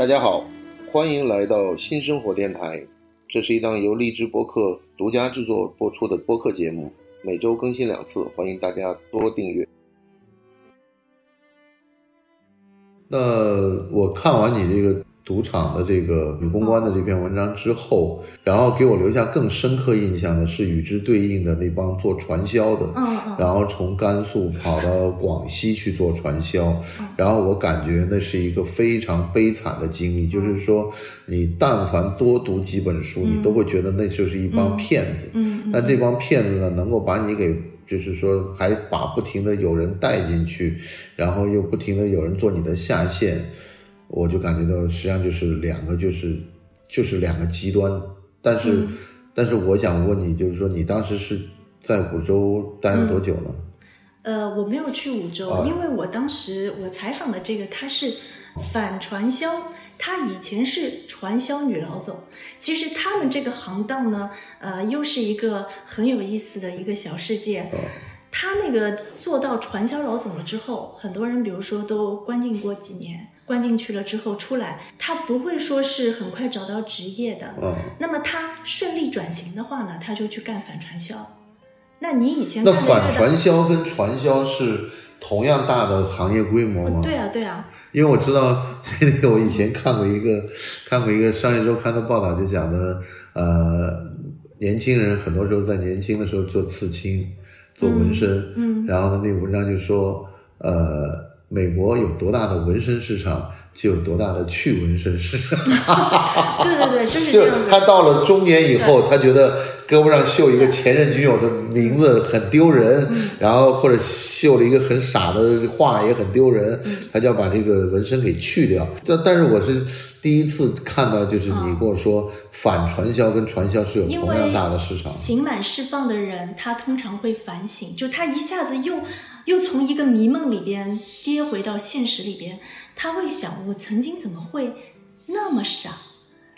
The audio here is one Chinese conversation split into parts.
大家好，欢迎来到新生活电台。这是一档由荔枝播客独家制作播出的播客节目，每周更新两次，欢迎大家多订阅。那我看完你这个。赌场的这个女公关的这篇文章之后，然后给我留下更深刻印象的是与之对应的那帮做传销的，然后从甘肃跑到广西去做传销，然后我感觉那是一个非常悲惨的经历。就是说，你但凡多读几本书，你都会觉得那就是一帮骗子。嗯，但这帮骗子呢，能够把你给，就是说，还把不停的有人带进去，然后又不停的有人做你的下线。我就感觉到，实际上就是两个，就是就是两个极端。但是，但是我想问你，就是说你当时是在五洲待了多久呢？呃，我没有去五洲，因为我当时我采访的这个他是反传销，他以前是传销女老总。其实他们这个行当呢，呃，又是一个很有意思的一个小世界。他那个做到传销老总了之后，很多人比如说都关进过几年。关进去了之后出来，他不会说是很快找到职业的。嗯，那么他顺利转型的话呢，他就去干反传销。那你以前那反传销跟传销是同样大的行业规模吗？对啊，对啊。因为我知道，这个我以前看过一个看过一个商业周刊的报道，就讲的呃，年轻人很多时候在年轻的时候做刺青、做纹身，嗯，然后呢，那文章就说呃。美国有多大的纹身市场，就有多大的去纹身市场。对对对，就是这样他到了中年以后，他觉得胳膊上绣一个前任女友的名字很丢人，然后或者绣了一个很傻的画也很丢人，他就要把这个纹身给去掉。但但是我是第一次看到，就是你跟我说反传销跟传销是有同样大的市场。刑满释放的人，他通常会反省，就他一下子又。又从一个迷梦里边跌回到现实里边，他会想：我曾经怎么会那么傻？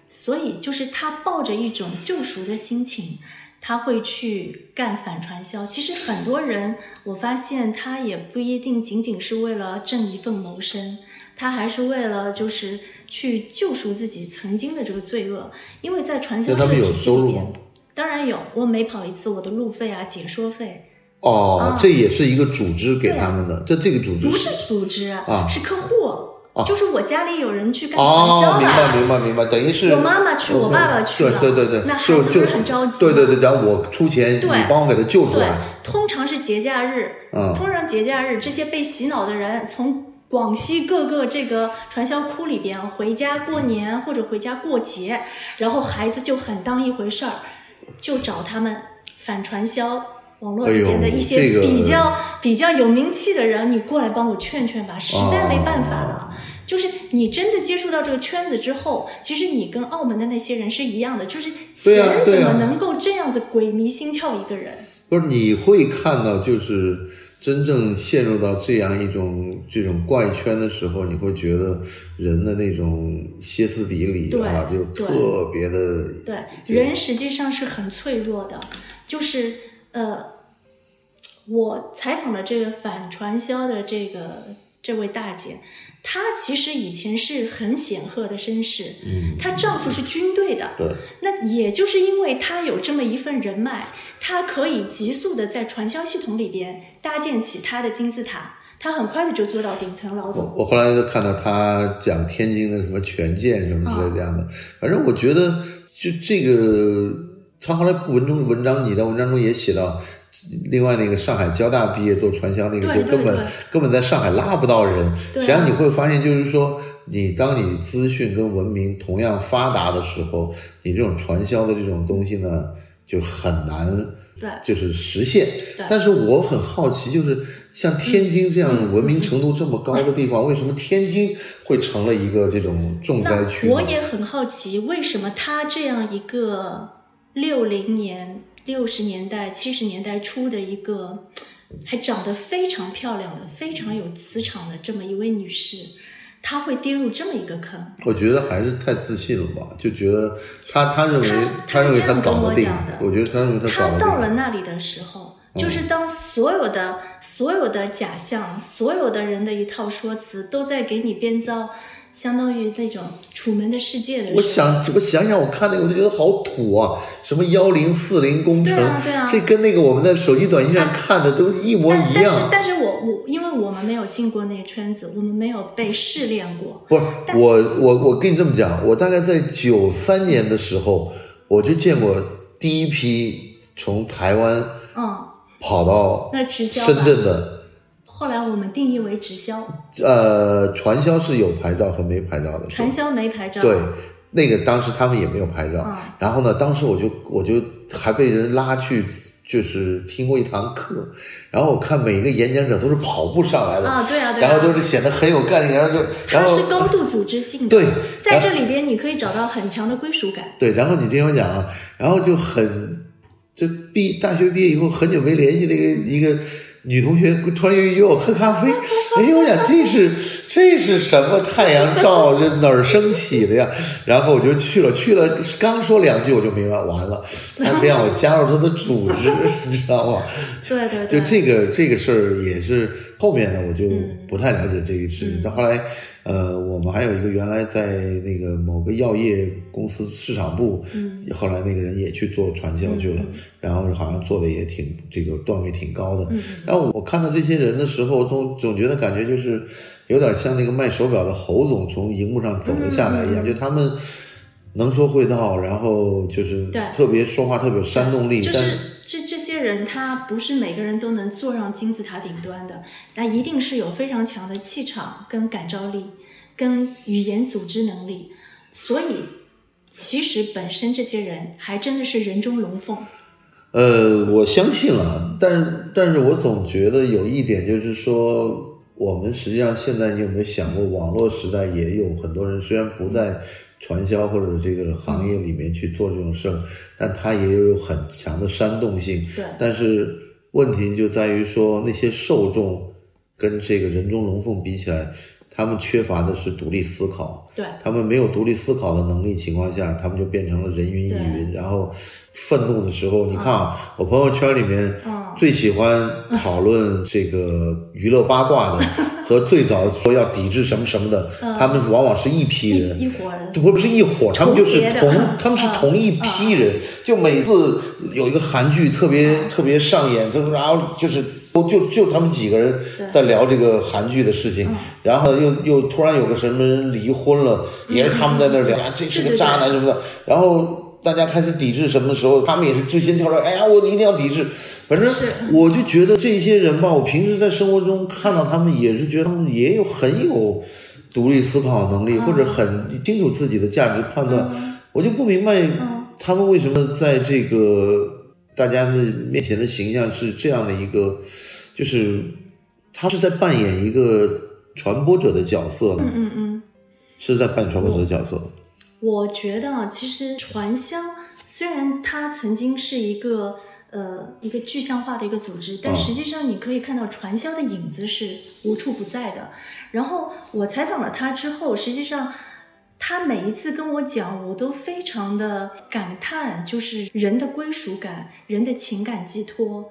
所以，就是他抱着一种救赎的心情，他会去干反传销。其实，很多人我发现他也不一定仅仅是为了挣一份谋生，他还是为了就是去救赎自己曾经的这个罪恶。因为在传销的体系里边，当然有，我每跑一次，我的路费啊、解说费。哦，这也是一个组织给他们的，这这个组织。不是组织啊，是客户，就是我家里有人去干传销的，明白明白明白，等于是我妈妈去，我爸爸去了，对对对，那孩子就很着急，对对对，然后我出钱，你帮我给他救出来。通常是节假日，通常节假日，这些被洗脑的人从广西各个这个传销窟里边回家过年或者回家过节，然后孩子就很当一回事儿，就找他们反传销。网络里边的一些比较比较有名气的人，你过来帮我劝劝吧，实在没办法了。就是你真的接触到这个圈子之后，其实你跟澳门的那些人是一样的，就是钱怎么能够这样子鬼迷心窍一个人？不是你会看到，就是真正陷入到这样一种这种怪圈的时候，你会觉得人的那种歇斯底里啊，就特别的。对，人实际上是很脆弱的，就是呃。我采访了这个反传销的这个这位大姐，她其实以前是很显赫的绅士，嗯，她丈夫是军队的，对，那也就是因为她有这么一份人脉，她可以急速的在传销系统里边搭建起她的金字塔，她很快的就做到顶层老总。我后来就看到她讲天津的什么权健什么之类这样的，反正我觉得就这个，她后来文中文章，你在文章中也写到。另外那个上海交大毕业做传销那个，就根本根本在上海拉不到人。实际上你会发现，就是说，你当你资讯跟文明同样发达的时候，你这种传销的这种东西呢，就很难，对，就是实现。但是我很好奇，就是像天津这样文明程度这么高的地方，为什么天津会成了一个这种重灾区？我也很好奇，为什么他这样一个六零年。六十年代、七十年代初的一个，还长得非常漂亮的、非常有磁场的这么一位女士，她会跌入这么一个坑？我觉得还是太自信了吧，就觉得她她认为她认为她搞得定，我觉得她认为她搞得到了那里的时候，就是当所有的所有的假象、所有的人的一套说辞都在给你编造相当于那种《楚门的世界》的。我想，我想想，我看那个我就觉得好土啊！什么幺零四零工程，对啊对啊这跟那个我们在手机短信上看的都一模一但但是样。但是我我因为我们没有进过那个圈子，我们没有被试炼过。不是我，我我跟你这么讲，我大概在九三年的时候，我就见过第一批从台湾嗯，跑到那直销深。圳的，后来我们定义为直销，呃，传销是有牌照和没牌照的。传销没牌照。对，那个当时他们也没有牌照。嗯然后呢，当时我就我就还被人拉去。就是听过一堂课，然后我看每一个演讲者都是跑步上来的，啊对啊对啊然后都是显得很有干劲，然后就，然后是高度组织性的。对在这里边你可以找到很强的归属感。对，然后你听我讲啊，然后就很，就毕大学毕业以后很久没联系的一个一个女同学，突然约我喝咖啡，哎，我想这是这是什么太阳照，这哪儿升起的呀？然后我就去了，去了刚说两句我就明白，完了，他非让我加入他的组织，你知道吗？对对对，就这个这个事儿也是后面呢，我就嗯不太了解这个事情。到后来，呃，我们还有一个原来在那个某个药业公司市场部，嗯，后来那个人也去做传销去了，然后好像做的也挺这个段位挺高的。嗯但我看到这些人的时候，总总觉得感觉就是有点像那个卖手表的侯总从荧幕上走了下来一样，就他们。能说会道，然后就是对特别说话特别有煽动力，但就是这这人，他不是每个人都能坐上金字塔顶端的，那一定是有非常强的气场、跟感召力、跟语言组织能力。所以，其实本身这些人还真的是人中龙凤。呃，我相信了，但但是我总觉得有一点就是说，我们实际上现在你有没有想过，网络时代也有很多人虽然不在传销或者这个行业里面去做这种事儿，但它也有很强的煽动性。对但是问题就在于说，那些受众跟这个人中龙凤比起来，他们缺乏的是独立思考。对，他们没有独立思考的能力情况下，他们就变成了人云亦云。然后愤怒的时候，你看啊，我朋友圈里面嗯最喜欢讨论这个娱乐八卦的，和最早说要抵制什么什么的，他们往往是一批人。一伙人。不不是一伙，他们就是同嗯，他们是嗯同一批人。就每次有一个韩剧特别特别上演，就是然后就是都就就他们几个人在聊这个韩剧的事情，然后又又突然有个什么人离婚了，也是他们在那聊，啊这是个渣男什么的，然后。大家开始抵制什么的时候，他们也是最先跳出来，哎呀，我一定要抵制。反正我就觉得这些人吧，我平时在生活中看到他们，也是觉得他们也有很有独立思考能力，或者很清楚自己的价值判断。我就不明白他们为什么在这个大家的面前的形象是这样的一个，就是他是在扮演一个传播者的角色呢，嗯嗯。是在扮演传播者的角色。我觉得啊，其实传销虽然它曾经是一个呃一个具象化的一个组织，但嗯实际上你可以看到传销的影子是无处不在的。然后我采访了他之后，实际上他每一次跟我讲，我都非常的感叹，就是人的归属感、人的情感寄托。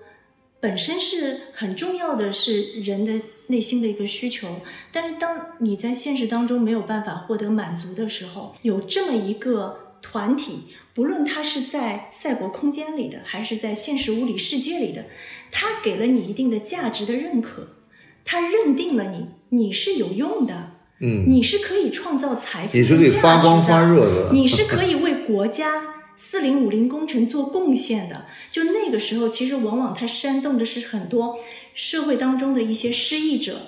本身是很重要的，是人的内心的一个需求。但是当你在现实当中没有办法获得满足的时候，有这么一个团体，不论它是在赛博空间里的，还是在现实物理世界里的，它给了你一定的价值的认可，它认定了你，你是有用的，嗯，你是可以创造财富，你是可以发光发热的，你是可以为国家四零五零工程做贡献的。就那个时候，其实往往它煽动的是很多社会当中的一些失意者、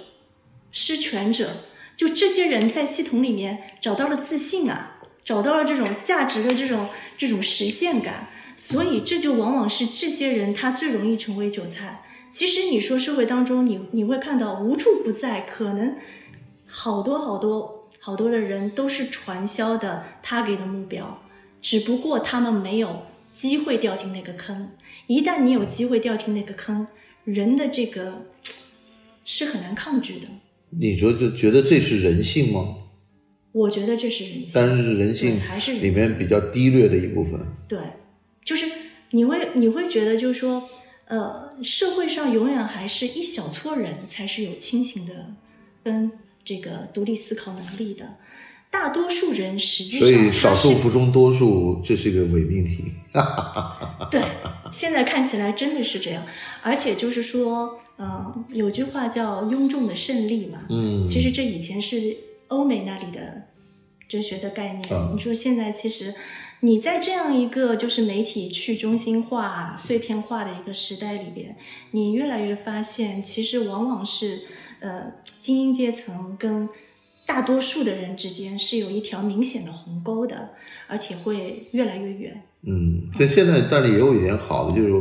失权者，就这些人在系统里面找到了自信啊，找到了这种价值的这种这种实现感，所以这就往往是这些人他最容易成为韭菜。其实你说社会当中你，你会看到无处不在，可能好多好多好多的人都是传销的他给的目标，只不过他们没有机会掉进那个坑。一旦你有机会掉进那个坑，人的这个是很难抗拒的。你说就觉得这是人性吗？我觉得这是人性，但是人性还是里面比较低劣的一部分。对，就是你会你会觉得，就是说，呃，社会上永远还是一小撮人才是有清醒的跟这个独立思考能力的。大多数人实际上所以少数服从多数，这是一个伪命题。对，现在看起来真的是这样，而且就是说，嗯、有句话叫“庸众的胜利”嘛，嗯，其实这以前是欧美那里的哲学的概念。啊你说现在其实你在这样一个就是媒体去中心化、碎片化的一个时代里边，你越来越发现，其实往往是呃精英阶层跟大多数的人之间是有一条明显的鸿沟的，而且会越来越远。嗯，但现在但是也有一点好的，就是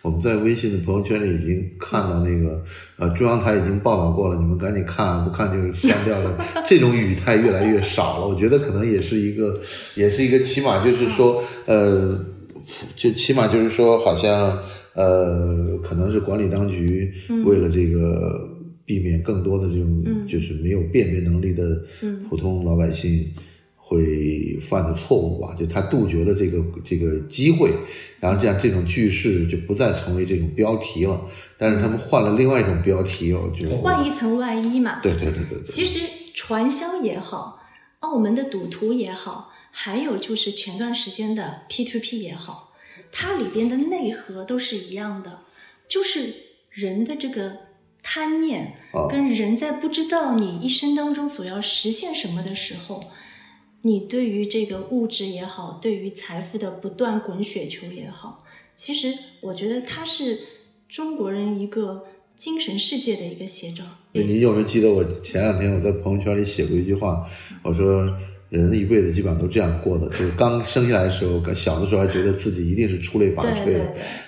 我们在微信的朋友圈里已经看到那个呃中央台已经报道过了，你们赶紧看，不看就是删掉了。这种语态越来越少了，我觉得可能也是一个，也是一个起码就是说呃，就起码就是说好像呃，可能是管理当局为了这个避免更多的这种嗯就是没有辨别能力的嗯普通老百姓。会犯的错误吧，就他杜绝了这个这个机会，然后这样这种句式就不再成为这种标题了。但是他们换了另外一种标题，我觉得换一层外衣嘛。对对对对对，其实传销也好，澳门的赌徒也好，还有就是前段时间的 P to P 也好，它里边的内核都是一样的，就是人的这个贪念，哦跟人在不知道你一生当中所要实现什么的时候，你对于这个物质也好，对于财富的不断滚雪球也好，其实我觉得它是中国人一个精神世界的一个写照。对你有没有记得我前两天我在朋友圈里写过一句话？我说人的一辈子基本上都这样过的，就是刚生下来的时候，小的时候还觉得自己一定是出类拔萃的，对对。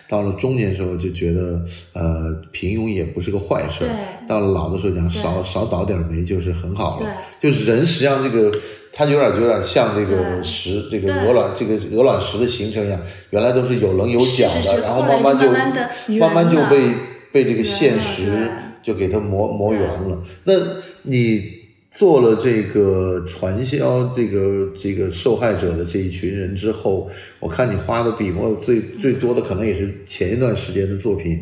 到了中年时候就觉得呃平庸也不是个坏事到了老的时候讲少少倒点霉就是很好了。对。就是人实际上这个，它有点有点像这个石，这个鹅卵这个鹅卵石的形成一样，原来都是有棱有角的，是是是然后慢慢就慢慢就被被这个现实就给它磨磨圆了。那你做了这个传销这个这个受害者的这一群人之后，我看你花的笔墨最最多的可能也是前一段时间的作品。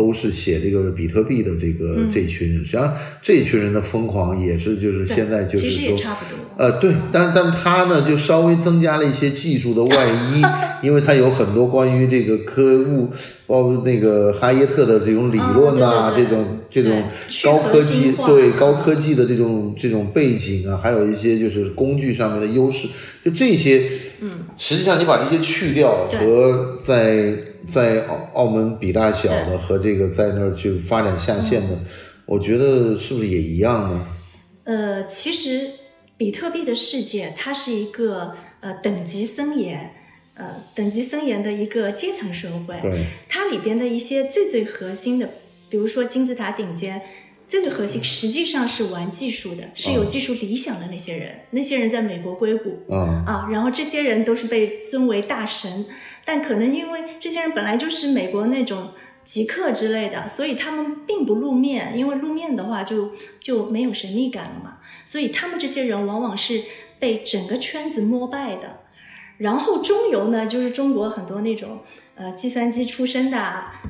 都是写这个比特币的这个、嗯。这一群人，实际上这一群人的疯狂也是就是现在就是说差不多。呃，对，但但他呢，就稍微增加了一些技术的外衣，因为他有很多关于这个科物，包括那个哈耶特的这种理论呐、这种这种高科技对高科技的这种这种背景啊，还有一些就是工具上面的优势，就这些，嗯，实际上你把这些去掉和在在澳澳门比大小的和这个在那儿去发展下线的，我觉得是不是也一样呢？呃，其实比特币的世界，它是一个呃等级森严，呃等级森严的一个阶层社会。对，它里边的一些最最核心的，比如说金字塔顶尖，最最核心实际上是玩技术的，是有哦技术理想的那些人，那些人在美国硅谷。啊、啊，然后这些人都是被尊为大神，但可能因为这些人本来就是美国那种极客之类的，所以他们并不露面，因为露面的话就就没有神秘感了嘛。所以他们这些人往往是被整个圈子膜拜的。然后中游呢，就是中国很多那种呃计算机出身的，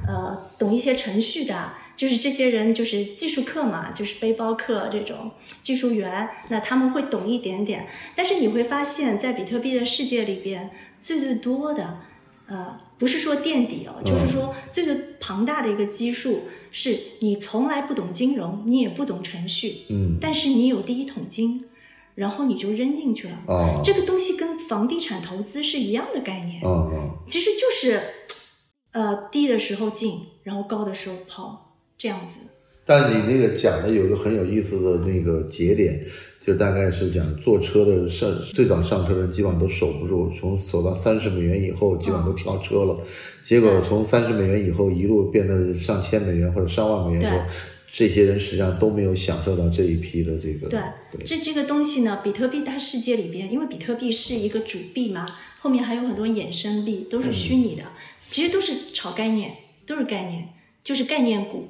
呃懂一些程序的，就是这些人就是技术课嘛，就是背包客这种技术员，那他们会懂一点点。但是你会发现在比特币的世界里边，最最多的，呃，不是说垫底哦，就是说最最庞大的一个基数，是你从来不懂金融，你也不懂程序，嗯，但是你有第一桶金，然后你就扔进去了。哦，这个东西跟房地产投资是一样的概念，哦哦。其实就是，呃，低的时候进，然后高的时候抛，这样子。但你那个讲的有一个很有意思的那个节点，就大概是讲坐车的上最早上车的人基本上都守不住，从守到三十美元以后，基本上都跳车了。结果从三十美元以后一路变得上千美元或者上万美元之后，这些人实际上都没有享受到这一批的这个对，这这个东西呢，比特币大世界里边，因为比特币是一个主币嘛，后面还有很多衍生币，都是虚拟的，其实都是炒概念，都是概念，就是概念股。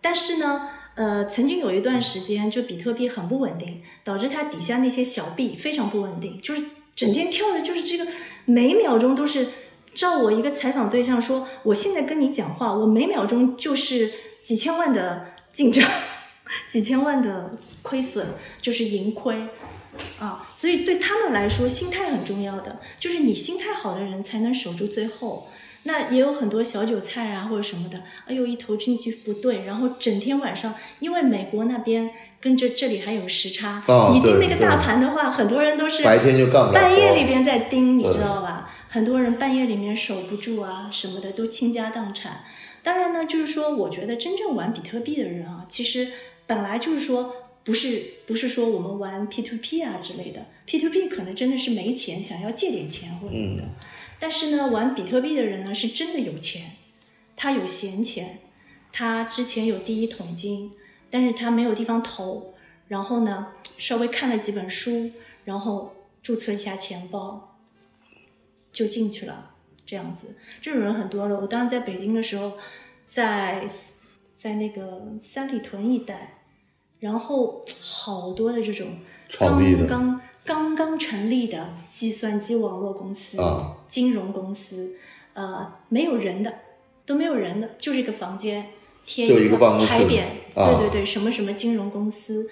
但是呢，呃，曾经有一段时间，就比特币很不稳定，导致它底下那些小币非常不稳定，就是整天跳的，就是这个每秒钟都是。照我一个采访对象说，我现在跟你讲话，我每秒钟就是几千万的进账，几千万的亏损，就是盈亏。啊，所以对他们来说，心态很重要的，就是你心态好的人才能守住最后。那也有很多小韭菜啊，或者什么的，哎呦，一投进去不对，然后整天晚上，因为美国那边跟着这里还有时差，哦你盯那个大盘的话，很多人都是白天就干不了半夜里边在盯，你知道吧？很多人半夜里面守不住啊，什么的都倾家荡产。当然呢，就是说，我觉得真正玩比特币的人啊，其实本来就是说，不是不是说我们玩 P to P 啊之类的，P to P 可能真的是没钱，想要借点钱或者怎么的。但是呢，玩比特币的人呢，是真的有钱，他有闲钱，他之前有第一桶金，但是他没有地方投，然后呢，稍微看了几本书，然后注册一下钱包，就进去了，这样子，这种人很多的。我当时在北京的时候，在在那个三里屯一带，然后好多的这种刚刚刚刚成立的计算机网络公司、啊金融公司，呃，没有人的，都没有人的，就这个房间贴就一个牌匾，啊对对对，什么什么金融公司。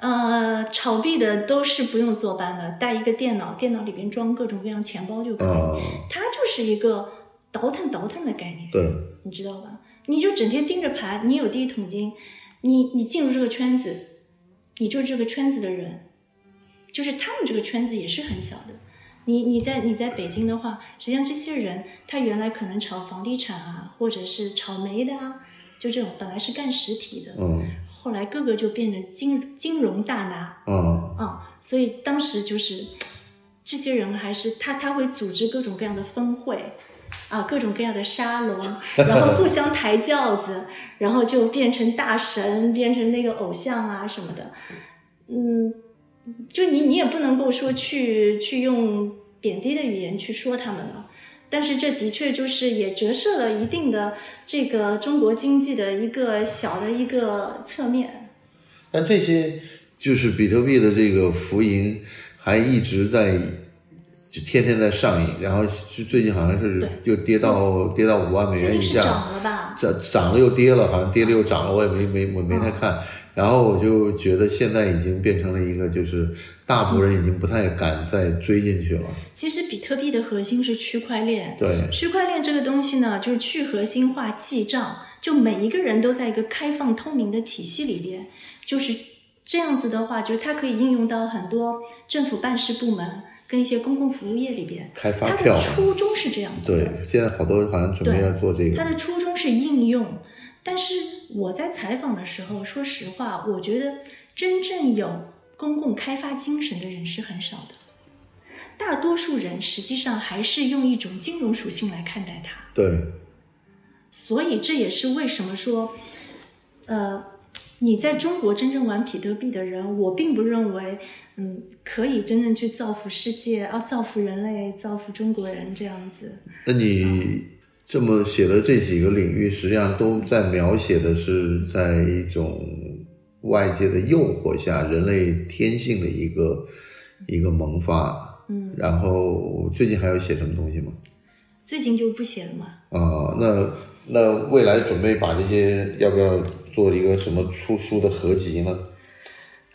呃，炒币的都是不用坐班的，带一个电脑，电脑里边装各种各样钱包就可以。啊，它就是一个倒腾倒腾的概念，对，你知道吧？你就整天盯着盘，你有第一桶金，你你进入这个圈子，你就是这个圈子的人，就是他们这个圈子也是很小的。你你在你在北京的话，实际上这些人他原来可能炒房地产啊，或者是炒煤的啊，就这种本来是干实体的，嗯后来个个就变成金金融大拿，啊啊、所以当时就是这些人还是他他会组织各种各样的峰会啊，各种各样的沙龙，然后互相抬轿子，然后就变成大神，变成那个偶像啊什么的，嗯，就你你也不能够说去去用贬低的语言去说他们了。但是这的确就是也折射了一定的这个中国经济的一个小的一个侧面。但这些就是比特币的这个浮盈还一直在，就天天在上映，然后就最近好像是又跌到跌到五万美元以下，涨了吧？涨涨了又跌了，好像跌了又涨了，我也没没我没太看。然后我就觉得现在已经变成了一个，就是大部分人已经不太敢再追进去了。其实比特币的核心是区块链。对，区块链这个东西呢，就是去核心化记账，就每一个人都在一个开放透明的体系里边，就是这样子的话，就是它可以应用到很多政府办事部门跟一些公共服务业里边。开发它票的初衷是这样子的。对，现在好多好像准备要做这个它。的初衷是应用，但是我在采访的时候，说实话，我觉得真正有公共开发精神的人是很少的。大多数人实际上还是用一种金融属性来看待它，对，所以这也是为什么说，呃，你在中国真正玩比特币的人，我并不认为，嗯，可以真正去造福世界啊，造福人类，造福中国人这样子。那你这么写的这几个领域，实际上都在描写的是在一种外界的诱惑下，人类天性的一个一个萌发。嗯，然后最近还有写什么东西吗？最近就不写了嘛。啊、那那未来准备把这些要不要做一个什么出书的合集呢？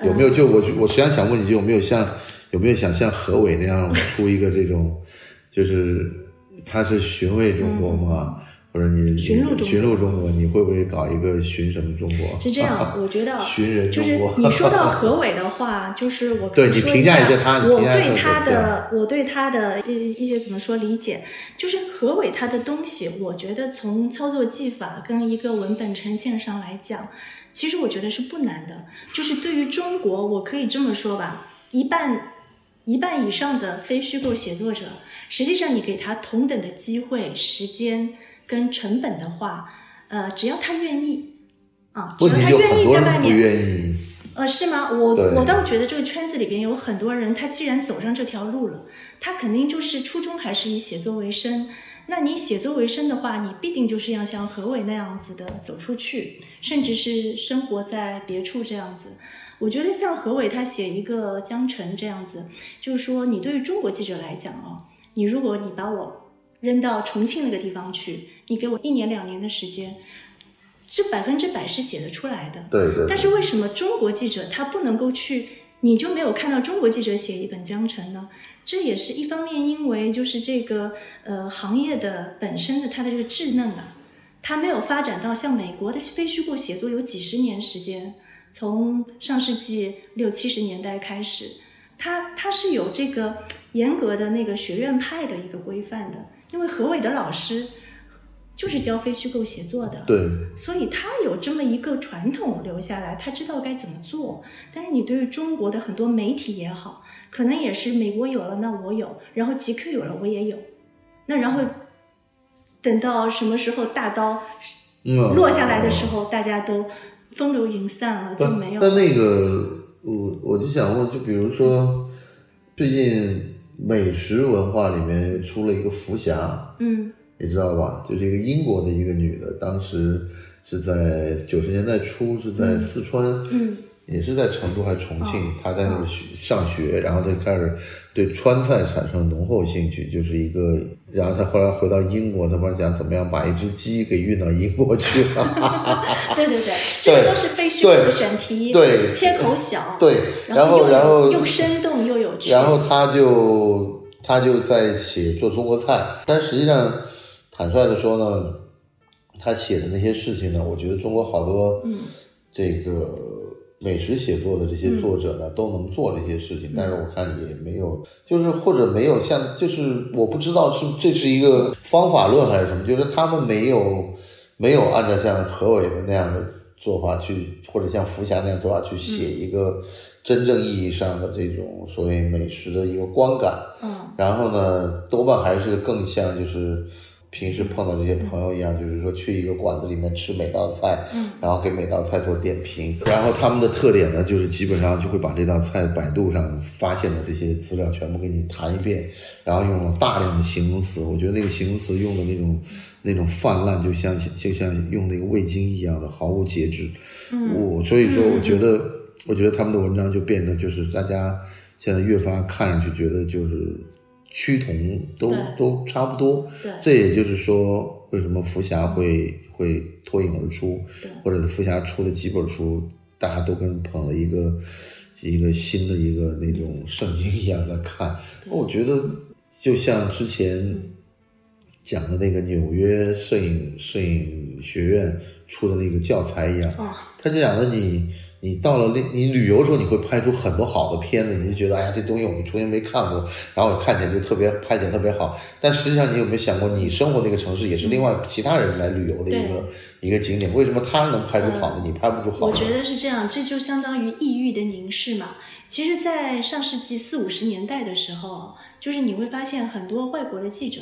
有没有？就我我实际上想问你，有没有像有没有想像何伟那样出一个这种，就是他是寻味中国吗，或者你寻路中国寻路中国，你会不会搞一个寻什么中国？是这样，我觉得寻人就是。你说到何伟的话，就是我可以说对你评价一下我对他对的我对他的一一些怎么说理解，就是何伟他的东西，我觉得从操作技法跟一个文本呈现上来讲，其实我觉得是不难的。就是对于中国，我可以这么说吧，一半一半以上的非虚构写作者，实际上你给他同等的机会、时间跟成本的话，呃，只要他愿意啊，只要他愿意在外面。愿意。呃，是吗？我我倒觉得这个圈子里边有很多人，他既然走上这条路了，他肯定就是初衷还是以写作为生。那你写作为生的话，你必定就是要像何伟那样子的走出去，甚至是生活在别处这样子。我觉得像何伟他写一个江城这样子，就是说你对于中国记者来讲哦，你如果你把我扔到重庆那个地方去，你给我一年两年的时间，这百分之百是写得出来的。对对但是为什么中国记者他不能够去你就没有看到中国记者写一本江城呢？这也是一方面，因为就是这个呃行业的本身的它的这个稚嫩啊，它没有发展到像美国的非虚构写作有几十年时间，从上世纪六七十年代开始，它它是有这个严格的那个学院派的一个规范的，因为何伟的老师就是教非虚构写作的，对，所以他有这么一个传统留下来，他知道该怎么做。但是你对于中国的很多媒体也好，可能也是美国有了，那我有，然后 GQ 有了，我也有，那然后等到什么时候大刀嗯，落下来的时候，大家都风流云散了，就没有但那个，我我就想问，就比如说，最近美食文化里面出了一个福霞，嗯你知道吧？就是一个英国的一个女的，当时是在九十年代初，是在四川，嗯也是在成都还是重庆哦，她在那儿学上学，然后他就开始对川菜产生浓厚兴趣，就是一个，然后他后来回到英国，他不是讲怎么样把一只鸡给运到英国去了 对对对，这个都是非虚构的选题，对切口小，对，然后然后又生动又有趣，然后他就他就在写做中国菜，但实际上坦率的说呢，他写的那些事情呢，我觉得中国好多嗯。这个美食写作的这些作者呢，都能做这些事情，但是我看也没有，就是或者没有像，就是我不知道是这是一个方法论还是什么，就是他们没有没有按照像何伟的那样的做法去，或者像福霞那样做法去写一个真正意义上的这种所谓美食的一个观感。嗯。然后呢，多半还是更像就是平时碰到这些朋友一样，就是说去一个馆子里面吃每道菜，嗯，然后给每道菜做点评。然后他们的特点呢，就是基本上就会把这道菜百度上发现的这些资料全部给你谈一遍，然后用了大量的形容词。我觉得那个形容词用的那种那种泛滥，就像就像用那个味精一样的毫无节制。嗯我所以说，我觉得，我觉得他们的文章就变得就是大家现在越发看上去觉得就是趋同都都差不多。这也就是说，为什么福霞会会脱颖而出，或者是福霞出的几本书，大家都跟捧了一个一个新的一个那种圣经一样在看。我觉得就像之前讲的那个纽约摄影摄影学院出的那个教材一样，哦，他就讲的你，你到了那你旅游的时候，你会拍出很多好的片子，你就觉得哎呀，这东西我们从前没看过，然后看起来就特别拍起来特别好。但实际上，你有没有想过，你生活那个城市也是另外其他人来旅游的一个一个景点？为什么他能拍出好的，你拍不出好的？我觉得是这样，这就相当于异域的凝视嘛。其实，在上世纪四五十年代的时候，就是你会发现很多外国的记者，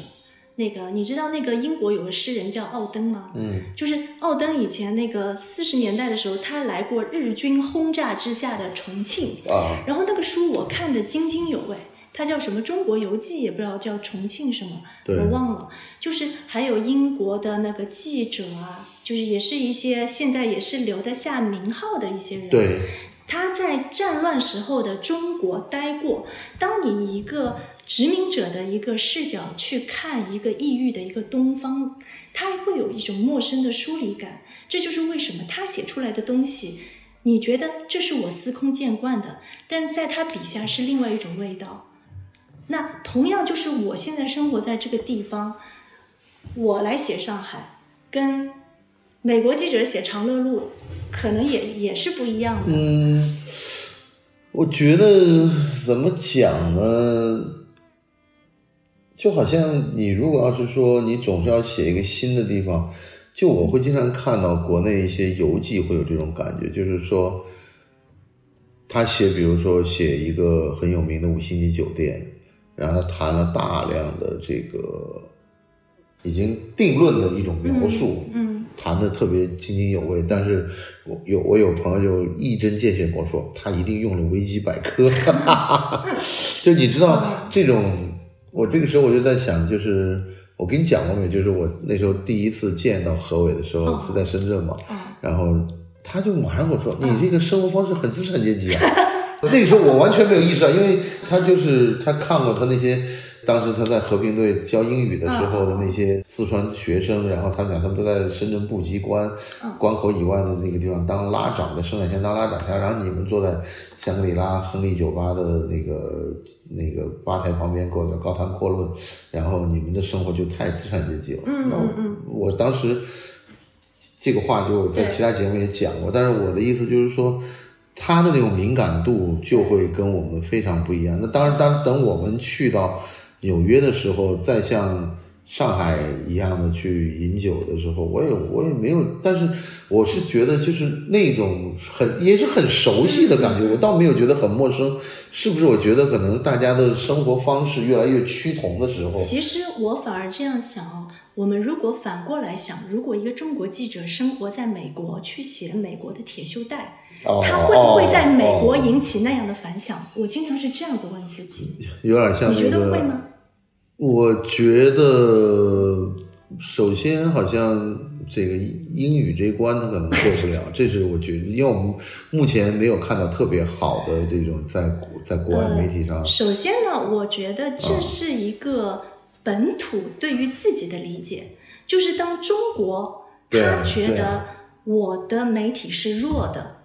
那个你知道那个英国有个诗人叫奥登吗？嗯，就是奥登以前那个四十年代的时候，他来过日军轰炸之下的重庆，啊，然后那个书我看得津津有味，他叫什么《中国游记》，也不知道叫重庆什么，对我忘了。就是还有英国的那个记者啊，就是也是一些现在也是留得下名号的一些人。，对，他在战乱时候的中国待过。当你一个殖民者的一个视角去看一个异域的一个东方，他会有一种陌生的疏离感。这就是为什么他写出来的东西，你觉得这是我司空见惯的，但在他笔下是另外一种味道。那同样就是我现在生活在这个地方，我来写上海，跟美国记者写长乐路，可能也也是不一样的。嗯，我觉得怎么讲呢？就好像你如果要是说你总是要写一个新的地方，就我会经常看到国内一些游记会有这种感觉，就是说，他写，比如说写一个很有名的五星级酒店，然后他谈了大量的这个已经定论的一种描述，嗯谈的特别津津有味，但是我有我有朋友就一针见血跟我说，他一定用了维基百科，就你知道这种，我这个时候我就在想，就是我跟你讲过没有？就是我那时候第一次见到何伟的时候哦是在深圳嘛，哦然后他就马上跟我说，你这个生活方式很资产阶级啊。那个时候我完全没有意识到，因为他就是他看过他那些当时他在和平队教英语的时候的那些四川学生，然后他们讲他们都在深圳布机关关口以外的那个地方当拉长，在生产线当拉长，然后你们坐在香格里拉亨利酒吧的那个那个吧台旁边，过着高谈阔论，然后你们的生活就太资产阶级了。嗯嗯嗯，我当时这个话就在其他节目也讲过，但是我的意思就是说。他的那种敏感度就会跟我们非常不一样。那当然，当然等我们去到纽约的时候，再像上海一样的去饮酒的时候，我也我也没有。但是我是觉得，就是那种很也是很熟悉的感觉，我倒没有觉得很陌生。是不是？我觉得可能大家的生活方式越来越趋同的时候，其实我反而这样想。我们如果反过来想，如果一个中国记者生活在美国，去写美国的铁锈带，他会不会在美国引起那样的反响？我经常是这样子问自己。有点像你觉得会吗？我觉得，首先好像这个英语这一关他可能过不了，这是我觉得，因为我们目前没有看到特别好的这种在在国外媒体上。首先呢，我觉得这是一个。本土对于自己的理解，就是当中国他觉得我的媒体是弱的，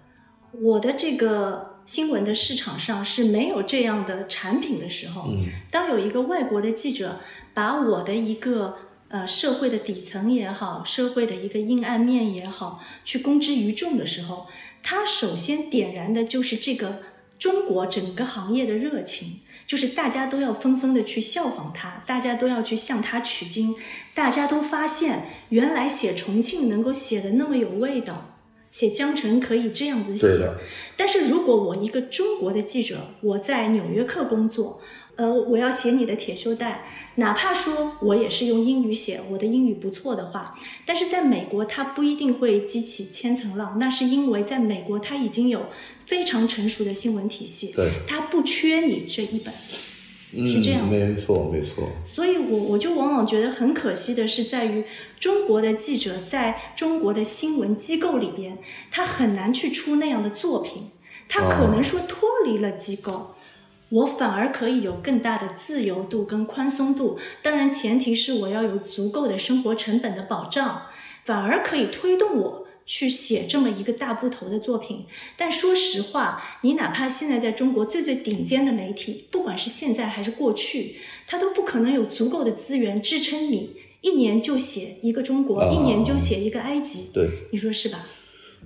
我的这个新闻的市场上是没有这样的产品的时候，当有一个外国的记者把我的一个呃社会的底层也好，社会的一个阴暗面也好，去公之于众的时候，他首先点燃的就是这个中国整个行业的热情。就是大家都要纷纷的去效仿他，大家都要去向他取经，大家都发现原来写重庆能够写的那么有味道，写江城可以这样子写。但是如果我一个中国的记者，我在纽约客工作。呃，我要写你的铁锈带，哪怕说我也是用英语写，我的英语不错的话，但是在美国它不一定会激起千层浪，那是因为在美国它已经有非常成熟的新闻体系，对，它不缺你这一本，是这样，没错没错。所以我我就往往觉得很可惜的是，在于中国的记者在中国的新闻机构里边，他很难去出那样的作品，他可能说脱离了机构。我反而可以有更大的自由度跟宽松度，当然前提是我要有足够的生活成本的保障，反而可以推动我去写这么一个大部头的作品。但说实话，你哪怕现在在中国最最顶尖的媒体，不管是现在还是过去，它都不可能有足够的资源支撑你一年就写一个中国，一年就写一个埃及。对，你说是吧？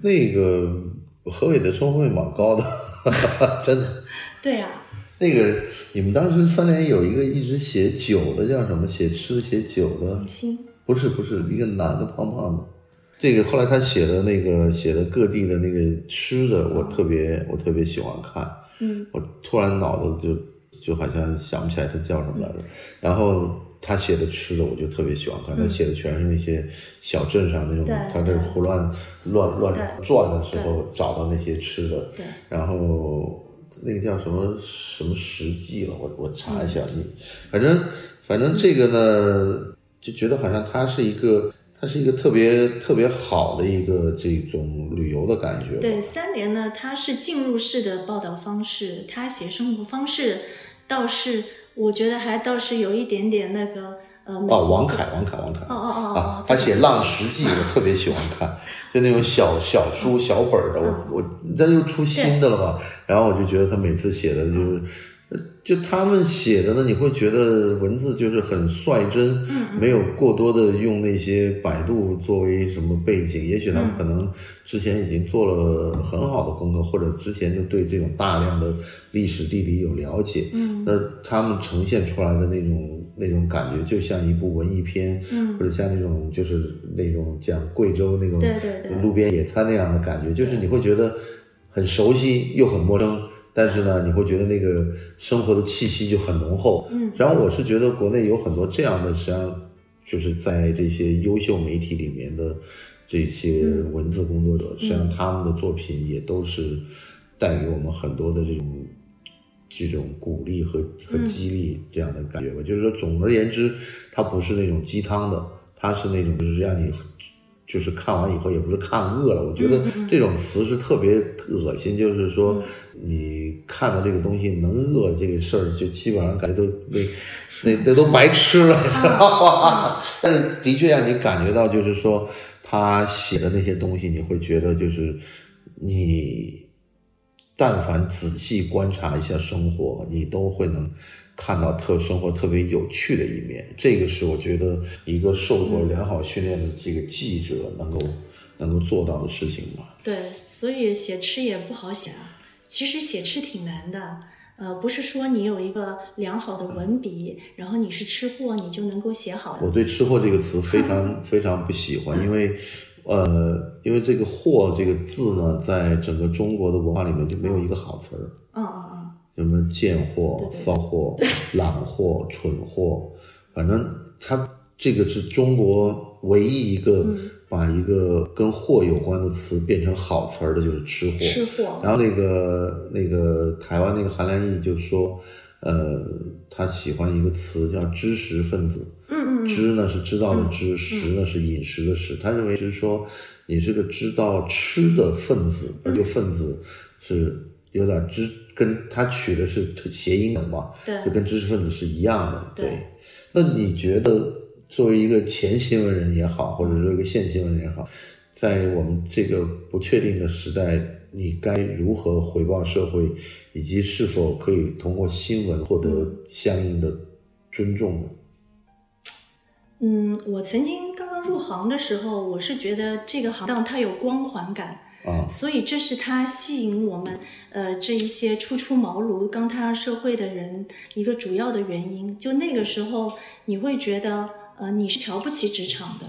那个何伟的生活费蛮高的，真的。对呀。那个，你们当时三联有一个一直写酒的，叫什么？写吃写酒的？不是不是，一个男的胖胖的。这个后来他写的那个写的各地的那个吃的，我特别我特别喜欢看。嗯。我突然脑子就就好像想不起来他叫什么来着。然后他写的吃的，我就特别喜欢看。他写的全是那些小镇上那种，他这胡乱乱乱转的时候找到那些吃的。对。然后。那个叫什么什么实际了？我我查一下，你反正反正这个呢，就觉得好像他是一个，它是一个特别特别好的一个这种旅游的感觉。对，三联呢，它是进入式的报道方式，它写生活方式倒是我觉得还倒是有一点点那个呃。哦，王凯，王凯，王凯，哦哦哦，啊，他写《浪食记》，我特别喜欢看，就那种小小书、小本的，我我，这又出新的了嘛，然后我就觉得他每次写的就是。就他们写的呢，你会觉得文字就是很率真，没有过多的用那些百度作为什么背景。也许他们可能之前已经做了很好的功课，或者之前就对这种大量的历史地理有了解。嗯，那他们呈现出来的那种那种感觉，就像一部文艺片，或者像那种就是那种讲贵州那种路边野餐那样的感觉，就是你会觉得很熟悉又很陌生。但是呢，你会觉得那个生活的气息就很浓厚。嗯，然后我是觉得国内有很多这样的，实际上就是在这些优秀媒体里面的这些文字工作者，实际上他们的作品也都是带给我们很多的这种这种鼓励和和激励这样的感觉吧。就是说，总而言之，它不是那种鸡汤的，它是那种就是让你就是看完以后也不是看饿了，我觉得这种词是特别恶心，就是说你看到这个东西能饿这个事儿，就基本上感觉都那那那都白吃了，你知道吧？但是的确让你感觉到，就是说他写的那些东西，你会觉得就是你但凡仔细观察一下生活，你都会能。看到特生活特别有趣的一面，这个是我觉得一个受过良好训练的这个记者能够能够做到的事情吧。对，所以写吃也不好写啊。其实写吃挺难的，呃，不是说你有一个良好的文笔，然后你是吃货，你就能够写好。我对“吃货”这个词非常 非常不喜欢，因为呃，因为这个“货”这个字呢，在整个中国的文化里面就没有一个好词儿。嗯嗯嗯。什么贱货、骚货、懒货、蠢货，反正他这个是中国唯一一个把一个跟货有关的词变成好词儿的，就是吃货。吃货。然后那个那个台湾那个韩良义就说，呃，他喜欢一个词叫知识分子。嗯嗯。知呢是知道的知，食呢是饮食的食。他认为是说你是个知道吃的分子，而且分子是有点知。跟他取的是谐音梗嘛，对，就跟知识分子是一样的。对，那你觉得作为一个前新闻人也好，或者说一个现新闻人也好，在我们这个不确定的时代，你该如何回报社会，以及是否可以通过新闻获得相应的尊重呢？嗯，我曾经入行的时候，我是觉得这个行当它有光环感啊，所以这是它吸引我们。呃，这一些初出茅庐、刚踏上社会的人，一个主要的原因，就那个时候你会觉得，呃，你是瞧不起职场的，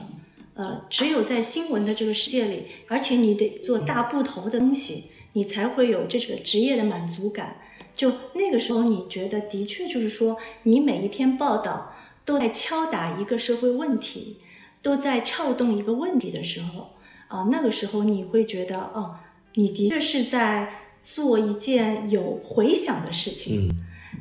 呃，只有在新闻的这个世界里，而且你得做大部头的东西，你才会有这个职业的满足感。就那个时候，你觉得的确就是说，你每一篇报道都在敲打一个社会问题，都在撬动一个问题的时候，啊，那个时候你会觉得，哦，你的确是在。做一件有回响的事情，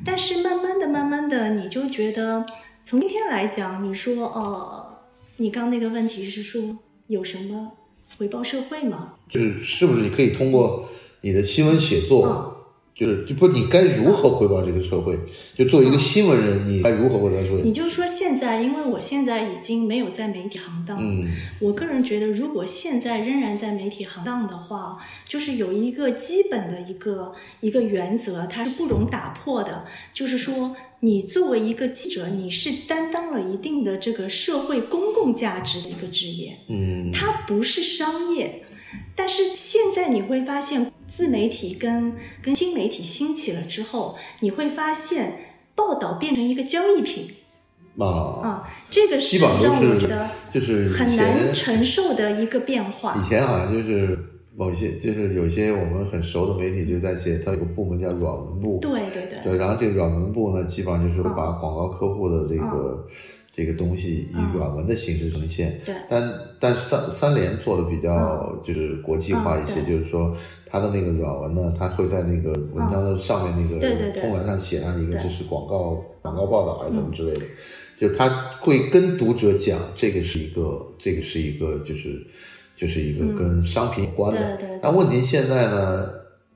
但是慢慢的、慢慢的，你就觉得从今天来讲，你说哦，你刚那个问题是说有什么回报社会吗？就是是不是你可以通过你的新闻写作？就是就不，你该如何回报这个社会？就作为一个新闻人，你该如何回报社会？你就说现在，因为我现在已经没有在媒体行当，嗯，我个人觉得，如果现在仍然在媒体行当的话，就是有一个基本的一个一个原则，它是不容打破的，就是说，你作为一个记者，你是担当了一定的这个社会公共价值的一个职业，嗯，它不是商业。但是现在你会发现，自媒体跟跟新媒体兴起了之后，你会发现报道变成一个交易品。啊。啊，这个是让我觉得就是很难承受的一个变化。以前好像就是某些就是有些我们很熟的媒体就在写，它有个部门叫软文部，对对对，对，然后这个软文部呢，基本上就是把广告客户的这个。这个东西以软文的形式呈现，对，但但三三联做的比较就是国际化一些，就是说它的那个软文呢，它会在那个文章的上面那个通栏上写上一个，就是广告广告报道还是什么之类的，就他会跟读者讲，这个是一个这个是一个就是就是一个跟商品有关的，但问题现在呢，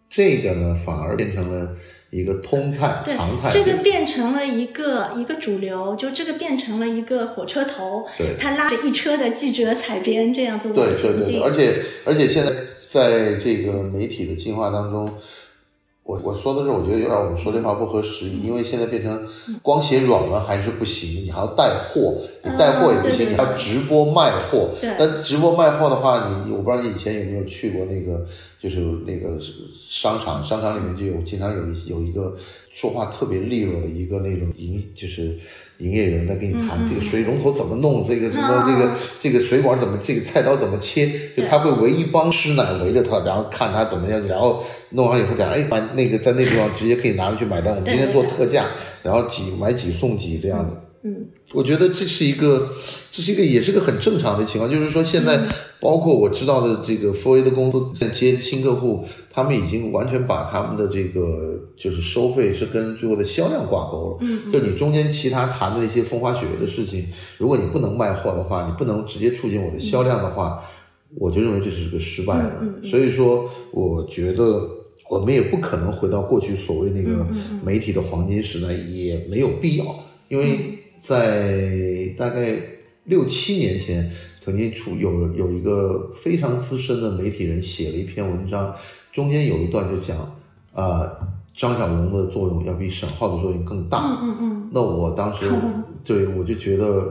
这个呢反而变成了。一个通态常态，这个变成了一个一个主流，就这个变成了一个火车头，对，他拉着一车的记者采编这样子对对对，而且而且现在在这个媒体的进化当中。我我说的是，我觉得有点我们说这话不合时宜，因为现在变成光写软文还是不行，你还要带货，你带货也不行，你还要直播卖货。那直播卖货的话，你我不知道你以前有没有去过那个，就是那个商场，商场里面就有经常有一有一个说话特别利落的一个那种营，就是营业员在跟你谈这个水龙头怎么弄，这个什么这个这个水管怎么，这个菜刀怎么切，就他会围一帮师奶围着他，然后看他怎么样，然后弄完以后讲，哎，把。那个在那地方直接可以拿着去买单。我们今天做特价，然后几买几送几这样的。嗯，我觉得这是一个，这是一个也是个很正常的情况，就是说现在包括我知道的这个 f o 的公司在接新客户，他们已经完全把他们的这个就是收费是跟最后的销量挂钩了。嗯，就你中间其他谈的那些风花雪月的事情，如果你不能卖货的话，你不能直接促进我的销量的话，我就认为这是个失败的。所以说，我觉得我们也不可能回到过去所谓那个媒体的黄金时代，也没有必要，因为。在大概六七年前，曾经出有有一个非常资深的媒体人写了一篇文章，中间有一段就讲，啊，张小龙的作用要比沈浩的作用更大。嗯嗯。那我当时 对我就觉得，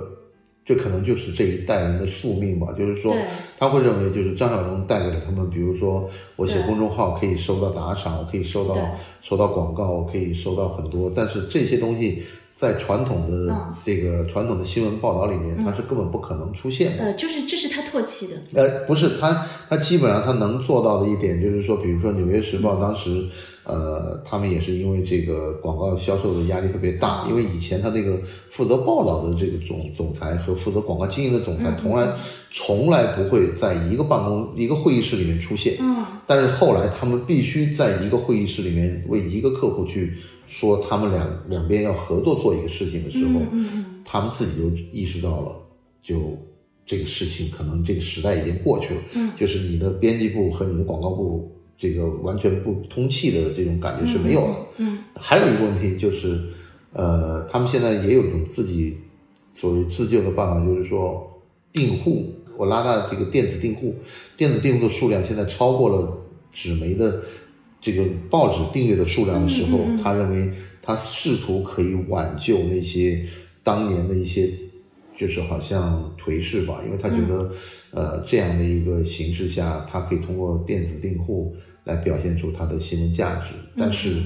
这可能就是这一代人的宿命吧。就是说，他会认为，就是张小龙带给了他们，比如说，我写公众号可以收到打赏，我可以收到收到广告，我可以收到很多，但是这些东西。在传统的这个传统的新闻报道里面，它是根本不可能出现的。呃，就是这是他唾弃的。呃，不是他，他基本上他能做到的一点就是说，比如说《纽约时报》当时，呃，他们也是因为这个广告销售的压力特别大，因为以前他那个负责报道的这个总总裁和负责广告经营的总裁，从来从来不会在一个办公一个会议室里面出现。嗯。但是后来他们必须在一个会议室里面为一个客户去。说他们两两边要合作做一个事情的时候，他们自己就意识到了，就这个事情可能这个时代已经过去了，就是你的编辑部和你的广告部这个完全不通气的这种感觉是没有了。嗯，还有一个问题就是，呃，他们现在也有一种自己所谓自救的办法，就是说订户，我拉大这个电子订户，电子订户的数量现在超过了纸媒的。这个报纸订阅的数量的时候，他认为他试图可以挽救那些当年的一些，就是好像颓势吧，因为他觉得，呃，这样的一个形势下，他可以通过电子订户来表现出它的新闻价值。但是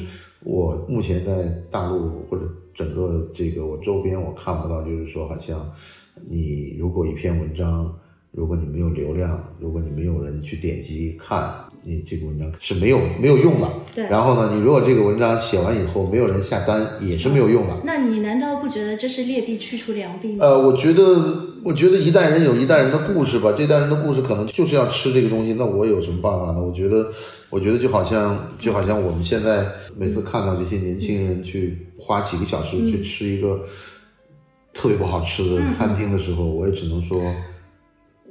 我目前在大陆或者整个这个我周边，我看不到，就是说，好像你如果一篇文章，如果你没有流量，如果你没有人去点击看。你这个文章是没有没有用的，对。然后呢，你如果这个文章写完以后没有人下单，也是没有用的。那你难道不觉得这是劣币驱除良币吗？呃，我觉得，我觉得一代人有一代人的故事吧，这代人的故事可能就是要吃这个东西。那我有什么办法呢？我觉得，我觉得就好像就好像我们现在每次看到这些年轻人去花几个小时去吃一个特别不好吃的餐厅的时候，我也只能说，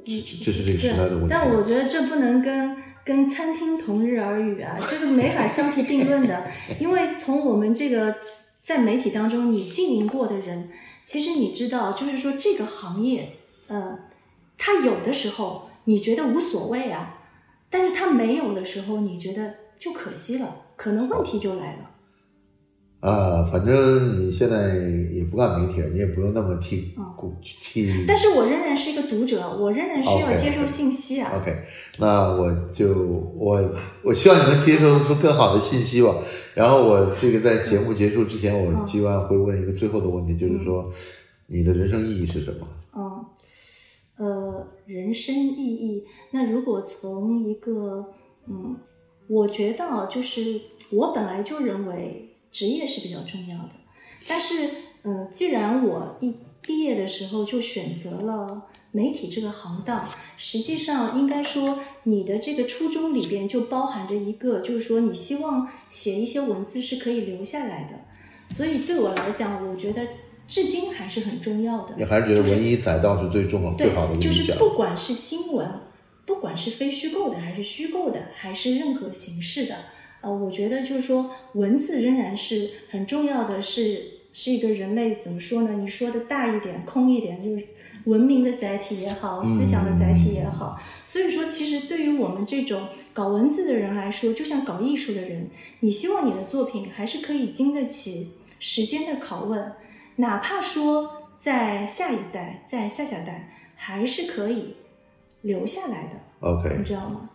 这这是这个时代的问题。但我觉得这不能跟。跟餐厅同日而语啊，这个没法相提并论的。因为从我们这个在媒体当中你经营过的人，其实你知道，就是说这个行业，呃，它有的时候你觉得无所谓啊，但是它没有的时候，你觉得就可惜了，可能问题就来了。啊，反正你现在也不干媒体了，你也不用那么替顾替。但是我仍然是一个读者，我仍然是要接受信息啊。OK，那我就我我希望你能接收出更好的信息吧。然后我这个在节目结束之前，我今晚会问一个最后的问题，就是说你的人生意义是什么？嗯，呃，人生意义，那如果从一个嗯，我觉得就是我本来就认为。职业是比较重要的，但是，嗯，既然我一毕业的时候就选择了媒体这个行当，实际上应该说，你的这个初衷里边就包含着一个，就是说你希望写一些文字是可以留下来的，所以对我来讲，我觉得至今还是很重要的。你还是觉得文以载道是最重要、最好的就是不管是新闻，不管是非虚构的，还是虚构的，还是任何形式的。呃，我觉得就是说，文字仍然是很重要的，是是一个人类怎么说呢？你说的大一点、空一点，就是文明的载体也好，思想的载体也好。所以说，其实对于我们这种搞文字的人来说，就像搞艺术的人，你希望你的作品还是可以经得起时间的拷问，哪怕说在下一代、在下下代，还是可以留下来的。OK，你知道吗？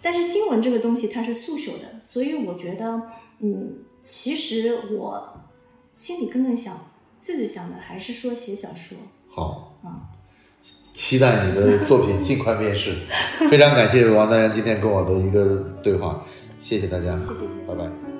但是新闻这个东西它是速朽的，所以我觉得，嗯，其实我心里更更想，最最想的还是说写小说。好啊，期待你的作品尽快面世。非常感谢王丹阳今天跟我的一个对话，谢谢大家，谢谢，拜拜。